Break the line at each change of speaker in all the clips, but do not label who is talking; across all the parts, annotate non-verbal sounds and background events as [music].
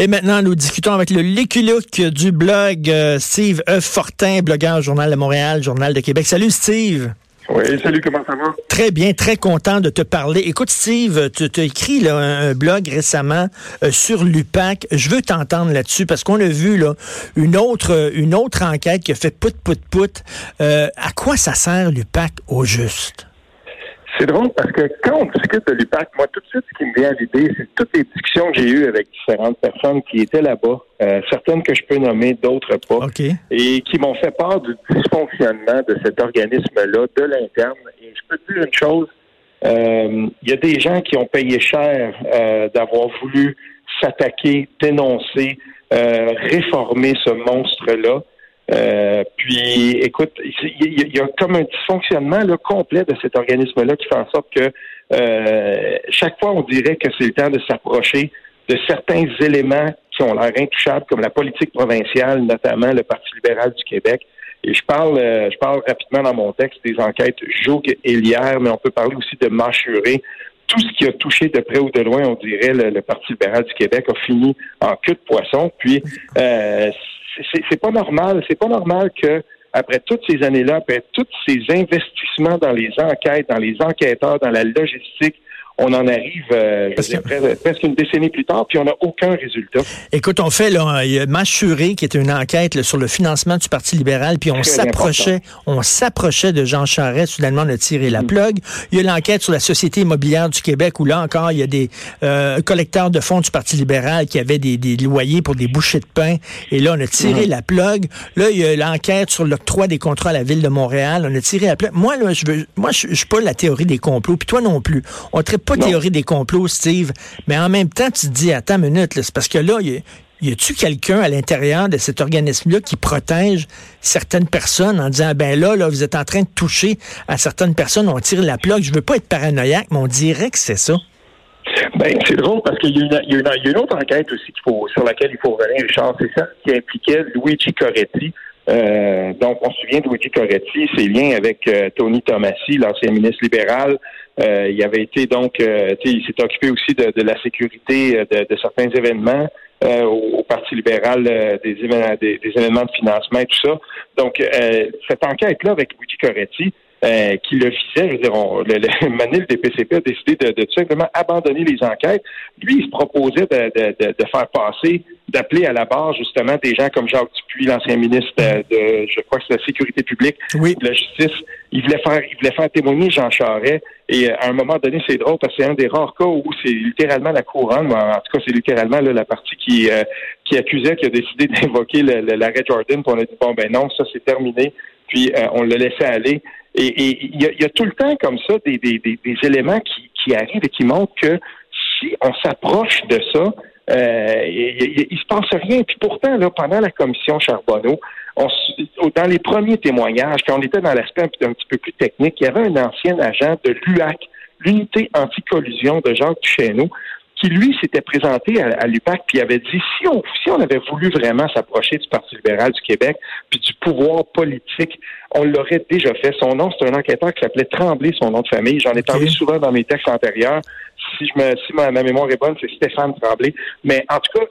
Et maintenant, nous discutons avec le Lucky du blog euh, Steve E. Fortin, blogueur Journal de Montréal, Journal de Québec. Salut Steve.
Oui, salut, comment ça va?
Très bien, très content de te parler. Écoute, Steve, tu as écrit là, un, blog récemment euh, sur l'UPAC. Je veux t'entendre là-dessus parce qu'on a vu là, une, autre, une autre enquête qui a fait pout, pout, pout. Euh, à quoi ça sert l'UPAC au juste?
C'est drôle parce que quand on discute de l'UPAC, moi, tout de suite, ce qui me vient à l'idée, c'est toutes les discussions que j'ai eues avec différentes personnes qui étaient là-bas, euh, certaines que je peux nommer, d'autres pas, et qui m'ont fait part du dysfonctionnement de cet organisme-là, de l'interne. Et je peux te dire une chose, euh, il y a des gens qui ont payé cher euh, d'avoir voulu s'attaquer, dénoncer, réformer ce monstre-là. Euh, puis, écoute, il y, a comme un dysfonctionnement là, complet de cet organisme-là qui fait en sorte que euh, chaque fois, on dirait que c'est le temps de s'approcher de certains éléments qui ont l'air intouchables, comme la politique provinciale, notamment le Parti libéral du Québec. Et je parle, euh, je parle rapidement dans mon texte des enquêtes Joug et Lière, mais on peut parler aussi de Mâchuré. Tout ce qui a touché de près ou de loin, on dirait, le, Parti libéral du Québec a fini en queue de poisson. Puis, euh, c'est pas normal. C'est pas normal que après toutes ces années-là, après tous ces investissements dans les enquêtes, dans les enquêteurs, dans la logistique, on en arrive euh, presque une décennie plus tard, puis on n'a aucun résultat.
Écoute, on fait là, il y a Machuré qui était une enquête sur le financement du Parti libéral, puis on s'approchait, on s'approchait de Jean Charest, soudainement on a tiré la mm. plug. Il y a l'enquête sur la Société immobilière du Québec, où là encore, il y a des euh, collecteurs de fonds du Parti libéral qui avaient des, loyers pour des bouchées de pain, et là, on a tiré mm. la plug. Là, il y a l'enquête sur l'octroi des contrats à la Ville de Montréal, on a tiré la plug. Moi, là, je veux, moi, je, suis pas la théorie des complots, puis toi non plus. On traite pas théorie des complots, Steve, mais en même temps, tu te dis, attends une minute, c'est parce que là, il y a tu quelqu'un à l'intérieur de cet organisme-là qui protège certaines personnes en disant ben là, là, vous êtes en train de toucher à certaines personnes, on tire la plaque. Je veux pas être paranoïaque, mais on dirait que c'est ça.
Ben, c'est drôle parce qu'il y, a une autre enquête aussi faut, sur laquelle il faut revenir, Richard. C'est ça qui impliquait Luigi Coretti. Euh, donc, on se souvient de Luigi Coretti, ses liens avec euh, Tony Tomassi, l'ancien ministre libéral, euh, il avait été donc, il s'est occupé aussi de, la sécurité de, certains événements au, Parti libéral, des, des, événements de financement et tout ça. Donc, cette enquête-là avec Luigi Coretti, qui le visait, je veux dire, le, [laughs] Manil des PCP a décidé de, de, tout simplement abandonner les enquêtes. Lui, il se proposait de, faire passer, d'appeler à la barre justement des gens comme Jacques Dupuis, l'ancien ministre de, je crois que c'est la sécurité publique,
oui.
de la justice. Il voulait faire, il voulait faire témoigner Jean Charest et euh, à un moment donné, c'est drôle parce que c'est un des rares cas où c'est littéralement la couronne, en tout cas, c'est littéralement la partie qui, euh, qui accusait, qui a décidé [laughs] d'invoquer l'arrêt Jordan. Puis on a dit bon ben non, ça c'est terminé. Puis euh, on l'a laissé aller. Et il y, a, tout le temps comme ça des, des, des, éléments qui, qui arrivent et qui montrent que si on s'approche de ça, euh, il, il, se passe rien. Puis pourtant, là, pendant la commission Charbonneau, dans les premiers témoignages, quand on était dans l'aspect un, petit peu plus technique, il y avait un ancien agent de l'UAC, l'unité anti-collusion de Jacques Duchesneau, qui lui s'était présenté à, l'UPAC puis avait dit si on si on avait voulu vraiment s'approcher du Parti libéral du Québec puis du pouvoir politique, on l'aurait déjà fait. Son nom, c'est un enquêteur qui s'appelait Tremblay, son nom de famille. J'en ai parlé souvent dans mes textes antérieurs. Si je me ma, mémoire est bonne, c'est Stéphane Tremblay. Mais en tout cas,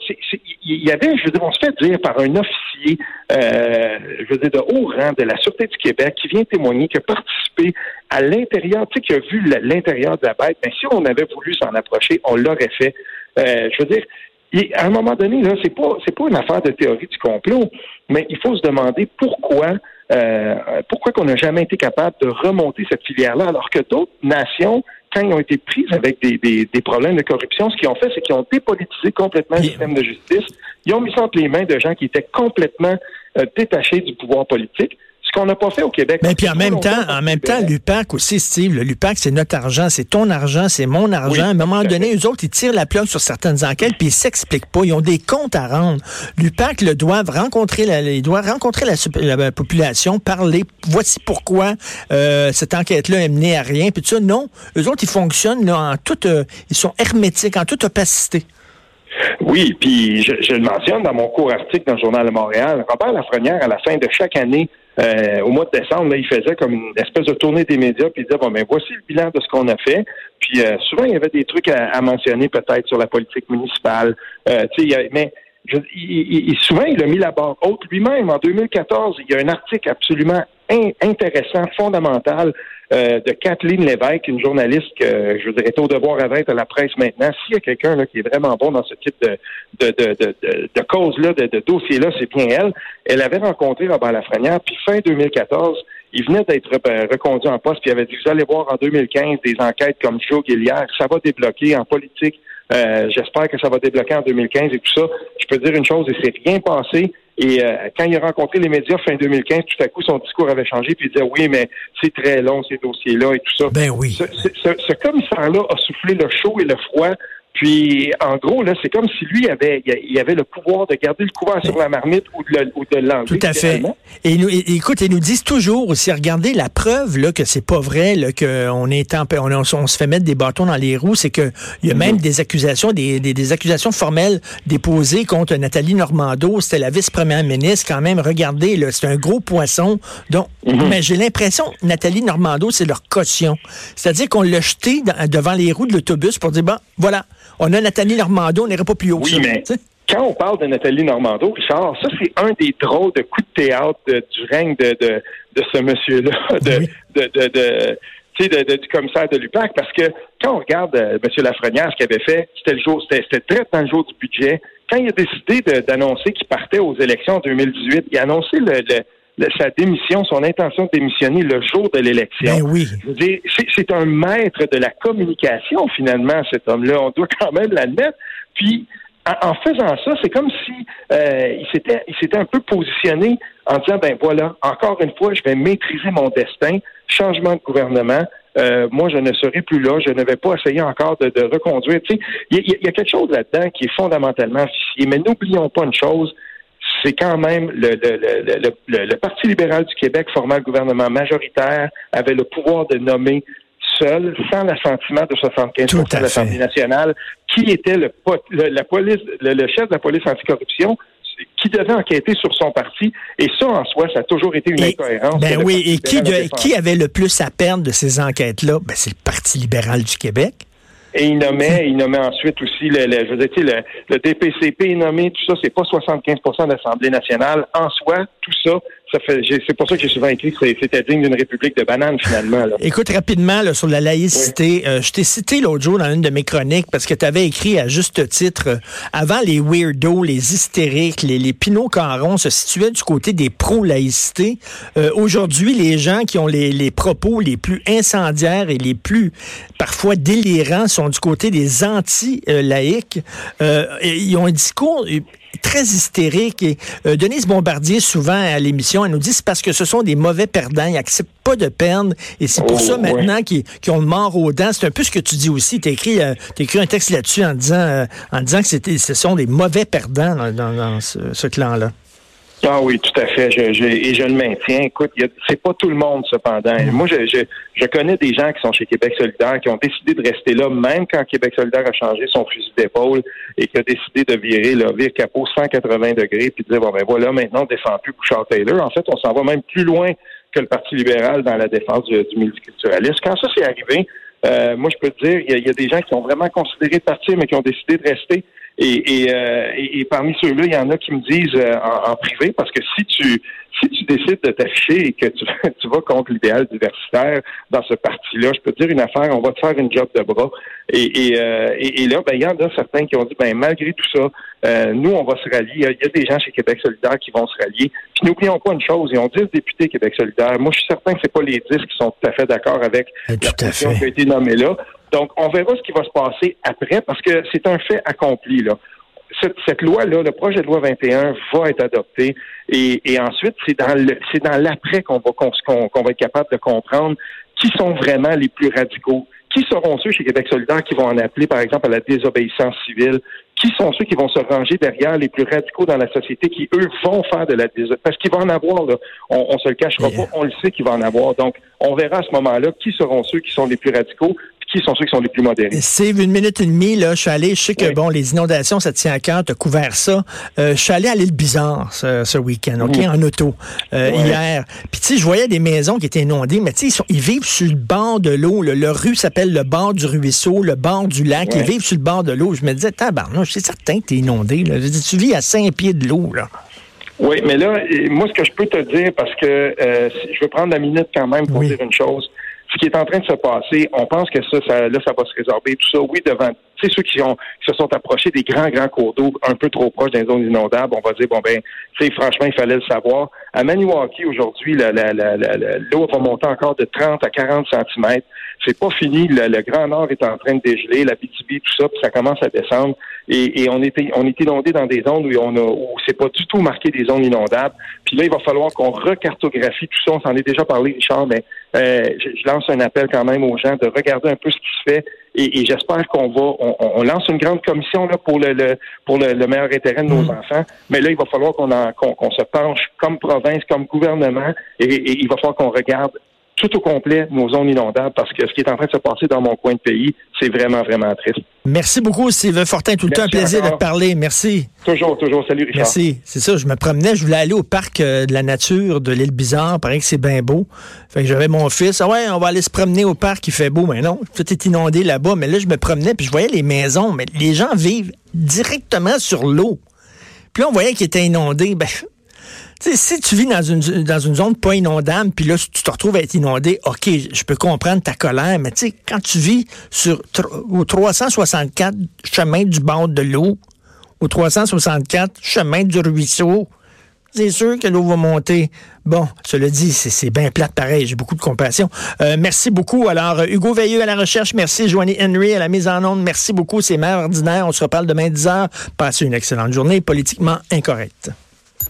il y avait, je veux dire, on se fait dire par un officier, euh, je veux dire, de haut rang de la Sûreté du Québec qui vient témoigner, qui a participé à l'intérieur, tu sais, qui a vu l'intérieur de la bête. Mais si on avait voulu s'en approcher, on l'aurait fait. Euh, je veux dire, à un moment donné, là, c'est pas c'est pas une affaire de théorie du complot, mais il faut se demander pourquoi euh, pourquoi qu'on n'a jamais été capable de remonter cette filière-là, alors que d'autres nations, quand ils ont été prises avec des, des, des problèmes de corruption, ce qu'ils ont fait, c'est qu'ils ont dépolitisé complètement le système de justice. Ils ont mis ça entre les mains de gens qui étaient complètement euh, détachés du pouvoir politique qu'on n'a pas fait au Québec.
Mais puis en même temps, en même temps, l'UPAC aussi, Steve, le l'UPAC, c'est notre argent, c'est ton argent, c'est mon argent. à un moment donné, eux autres, ils tirent la plaque sur certaines enquêtes, puis ils s'expliquent pas. Ils ont des comptes à rendre. L'UPAC le doivent rencontrer la, il doit rencontrer la, population, parler. Voici pourquoi euh, cette enquête-là est menée à rien. Puis ça, non, eux autres, ils fonctionnent là, en toute, euh, ils sont hermétiques, en toute opacité.
Oui, puis je, le mentionne dans mon court article dans le Journal de Montréal. Robert Lafrenière, à la fin de chaque année, euh, au mois de décembre, il faisait comme une espèce de tournée des médias, puis il disait bon ben voici le bilan de ce qu'on a fait. Puis euh, souvent il y avait des trucs à, mentionner peut-être sur la politique municipale. Euh, mais il, souvent il a mis la barre haute lui-même. En 2014, il y a un article absolument intéressant, fondamental euh, de Kathleen Lévesque, une journaliste que je dirais au devoir à être à la presse maintenant. S'il y a quelqu'un qui est vraiment bon dans ce type de, de, de, de, de cause-là, de, de dossier-là, c'est bien elle. Elle avait rencontré Robert Lafrenière, puis fin 2014, il venait d'être euh, reconduit en poste, puis il avait dit, vous allez voir en 2015 des enquêtes comme Joe Gilliard, ça va débloquer en politique. Euh, j'espère que ça va débloquer en 2015 et tout ça. Je peux dire une chose, il s'est rien passé. Et euh, quand il a rencontré les médias fin 2015, tout à coup, son discours avait changé, puis il disait oui, mais c'est très long, ces dossiers-là et tout ça.
Ben oui.
Ce, ce, ce commissaire-là a soufflé le chaud et le froid puis, en gros, là, c'est comme si lui avait, il avait le pouvoir de garder le couvert sur la marmite ou de, l'enlever.
Tout à fait. Et, nous, écoute, ils nous disent toujours aussi, regardez la preuve là que c'est pas vrai, là, qu'on est en, on, on, se fait mettre des bâtons dans les roues, c'est que il y a mm-hmm. même des accusations, des, des, accusations formelles déposées contre Nathalie Normando. C'était la vice-première ministre, quand même. Regardez, là, c'est un gros poisson. Donc, mm-hmm. mais j'ai l'impression, Nathalie Normando, c'est leur caution. C'est-à-dire qu'on l'a jeté devant les roues de l'autobus pour dire, bon, voilà on a Nathalie Normando, on n'irait pas plus haut.
Oui, mais quand on parle de Nathalie Normando, Richard, ça, c'est un des drôles de coups de théâtre du règne de, de, de ce monsieur-là, [laughs] de, de, de, de, du commissaire de l'UPAC, parce que quand on regarde euh, M. Lafrenière, ce qu'il avait fait, c'était le jour, c'était très dans le jour du budget. Quand il a décidé d'annoncer qu'il partait aux élections en 2018, il a annoncé le sa démission, son intention de démissionner le jour de l'élection.
Ben oui.
C'est un maître de la communication, finalement, cet homme-là. On doit quand même l'admettre. Puis, en, faisant ça, c'est comme si euh, il s'était il s'était un peu positionné en disant ben voilà, encore une fois, je vais maîtriser mon destin, changement de gouvernement. Euh, moi, je ne serai plus là, je ne vais pas essayer encore de, reconduire. Tu sais, il y, y, a quelque chose là-dedans qui est fondamentalement vicié. Mais n'oublions pas une chose, c'est quand même le, le, le, le, Parti libéral du Québec formant le gouvernement majoritaire avait le pouvoir de nommer seul, sans l'assentiment de 75 de l'Assemblée nationale, qui était le, la police, le, chef de la police anticorruption, qui devait enquêter sur son parti. Et ça, en soi, ça a toujours été une incohérence.
Ben oui, et qui, qui avait le plus à perdre de ces enquêtes-là? Ben, c'est le Parti libéral du Québec.
Et il nommait, il nommait ensuite aussi le, le je veux dire, le, le DPCP nommé, tout ça, c'est pas 75% de l'Assemblée nationale. En soi, tout ça, c'est pour ça que j'ai souvent écrit que c'était digne d'une république de bananes, finalement.
Écoute, rapidement, là, sur la laïcité, euh, je t'ai cité l'autre jour dans une de mes chroniques parce que tu avais écrit à juste titre, euh, avant les weirdos, les hystériques, les, les pinots carons se situaient du côté des pro-laïcité. Euh, aujourd'hui, les gens qui ont les, les propos les plus incendiaires et les plus, parfois, délirants sont du côté des anti-laïcs. ils ont un discours très hystérique. Et euh, Denise Bombardier, souvent à l'émission, elle nous dit c'est parce que ce sont des mauvais perdants. Ils n'acceptent pas de perdre. Et c'est pour oh, ça maintenant qu'ils ont le mort aux dents. C'est un peu ce que tu dis aussi. Tu as écrit, euh, écrit un texte là-dessus en disant, euh, en disant que ce sont des mauvais perdants dans, ce clan-là.
Ah oui, tout à fait. Je, je, et je le maintiens. Écoute, c'est pas tout le monde cependant. Mm. Moi, je, je, je, connais des gens qui sont chez Québec solidaire qui ont décidé de rester là, même quand Québec solidaire a changé son fusil d'épaule et qui a décidé de virer le vire capot 180 degrés puis de dire bon ben voilà, maintenant on défend plus Bouchard Taylor. En fait, on s'en va même plus loin que le Parti libéral dans la défense du, multiculturalisme. Quand ça s'est arrivé, euh, moi je peux te dire, il y, a des gens qui ont vraiment considéré de partir, mais qui ont décidé de rester. Et, et, euh, et, parmi ceux-là, il y en a qui me disent euh, en, privé, parce que si tu si tu décides de t'afficher et que tu, [laughs] tu vas contre l'idéal diversitaire dans ce parti-là, je peux te dire une affaire, on va te faire une job de bras. Et, et, euh, et, là, ben, il y en a certains qui ont dit, ben malgré tout ça, nous, on va se rallier. Il y, a, des gens chez Québec solidaire qui vont se rallier. Puis n'oublions pas une chose, ils ont 10 députés Québec solidaire. Moi, je suis certain que c'est pas les 10 qui sont tout à fait d'accord avec
la
position qui a été nommée là. Donc, on verra ce qui va se passer après parce que c'est un fait accompli. Là. Cette, loi-là, le projet de loi 21 va être adopté et, ensuite, c'est dans le, c'est dans l'après qu'on va, qu'on, va être capable de comprendre qui sont vraiment les plus radicaux. Qui seront ceux chez Québec solidaire qui vont en appeler, par exemple, à la désobéissance civile? Qui sont ceux qui vont se ranger derrière les plus radicaux dans la société qui, eux, vont faire de la désobéissance? Parce qu'il va en avoir, là. On, on se le cachera pas, on le sait qu'il va en avoir. Donc, on verra à ce moment-là qui seront ceux qui sont les plus radicaux qui sont ceux qui sont les plus modérés.
C'est une minute et demie, là. Je suis allé, je sais que, bon, les inondations, ça tient à cœur, tu as couvert ça. Euh, je suis allé à l'île Bizarre ce, week-end, OK, en auto, euh, hier. Puis, tu sais, je voyais des maisons qui étaient inondées, mais tu sais, ils, vivent sur le bord de l'eau. Leur rue s'appelle le bord du ruisseau, le bord du lac. Ils vivent sur le bord de l'eau. Je me disais, tabarnouche, c'est certain que tu es inondé, là. Tu vis à cinq pieds de l'eau, là.
Oui, mais là, moi, ce que je peux te dire, parce que euh, je veux prendre la minute quand même pour dire une chose. Ce qui est en train de se passer, on pense que ça, ça là, ça va se résorber. Tout ça, oui, devant tu sais, ceux qui, ont, qui se sont approchés des grands, grands cours d'eau un peu trop proches des zones inondables, on va dire, bon, ben, tu sais, franchement, il fallait le savoir. À Maniwaki, aujourd'hui, l'eau va monter encore de 30 à 40 cm. C'est pas fini. Le, Grand Nord est en train de dégeler, la BTB, tout ça, puis ça commence à descendre. Et, et on était on est inondé dans des zones où on a où c'est pas du tout marqué des zones inondables. Puis là, il va falloir qu'on recartographie tout ça. On s'en est déjà parlé, Richard, mais euh, je, lance un appel quand même aux gens de regarder un peu ce qui se fait. Et, j'espère qu'on va on, lance une grande commission là, pour le, pour le, meilleur intérêt de nos mm. enfants. Mais là, il va falloir qu'on qu'on se penche comme province, comme gouvernement, et, et il va falloir qu'on regarde tout au complet nos zones inondables parce que ce qui est en train de se passer dans mon coin de pays, c'est vraiment, vraiment triste.
Merci beaucoup, Sylvain Fortin. Tout le temps un plaisir de te parler. Merci.
Toujours, toujours. Salut, Richard.
Merci. C'est ça, je me promenais, je voulais aller au parc euh, de la nature de l'île Bizarre. Paraît que c'est bien beau. Fait que j'avais mon fils. Ah ouais, on va aller se promener au parc, il fait beau. Mais non, tout est inondé là-bas. Mais là, je me promenais, puis je voyais les maisons. Mais les gens vivent directement sur l'eau. Puis là, on voyait qu'ils étaient inondés. Ben, si tu vis dans une, dans une zone pas inondable, puis là, tu te retrouves à être inondé, OK, je peux comprendre ta colère, mais tu sais, quand tu vis sur au 364 chemin du bord de l'eau, au 364 chemin du ruisseau, c'est sûr que l'eau va monter. Bon, cela dit, c'est bien plate pareil. J'ai beaucoup de compassion. Euh, merci beaucoup. Alors, Hugo Veilleux à la recherche. Merci. Joanie Henry à la mise en onde. Merci beaucoup. C'est Mère Ordinaire. On se reparle demain 10 h. Passez une excellente journée politiquement incorrecte.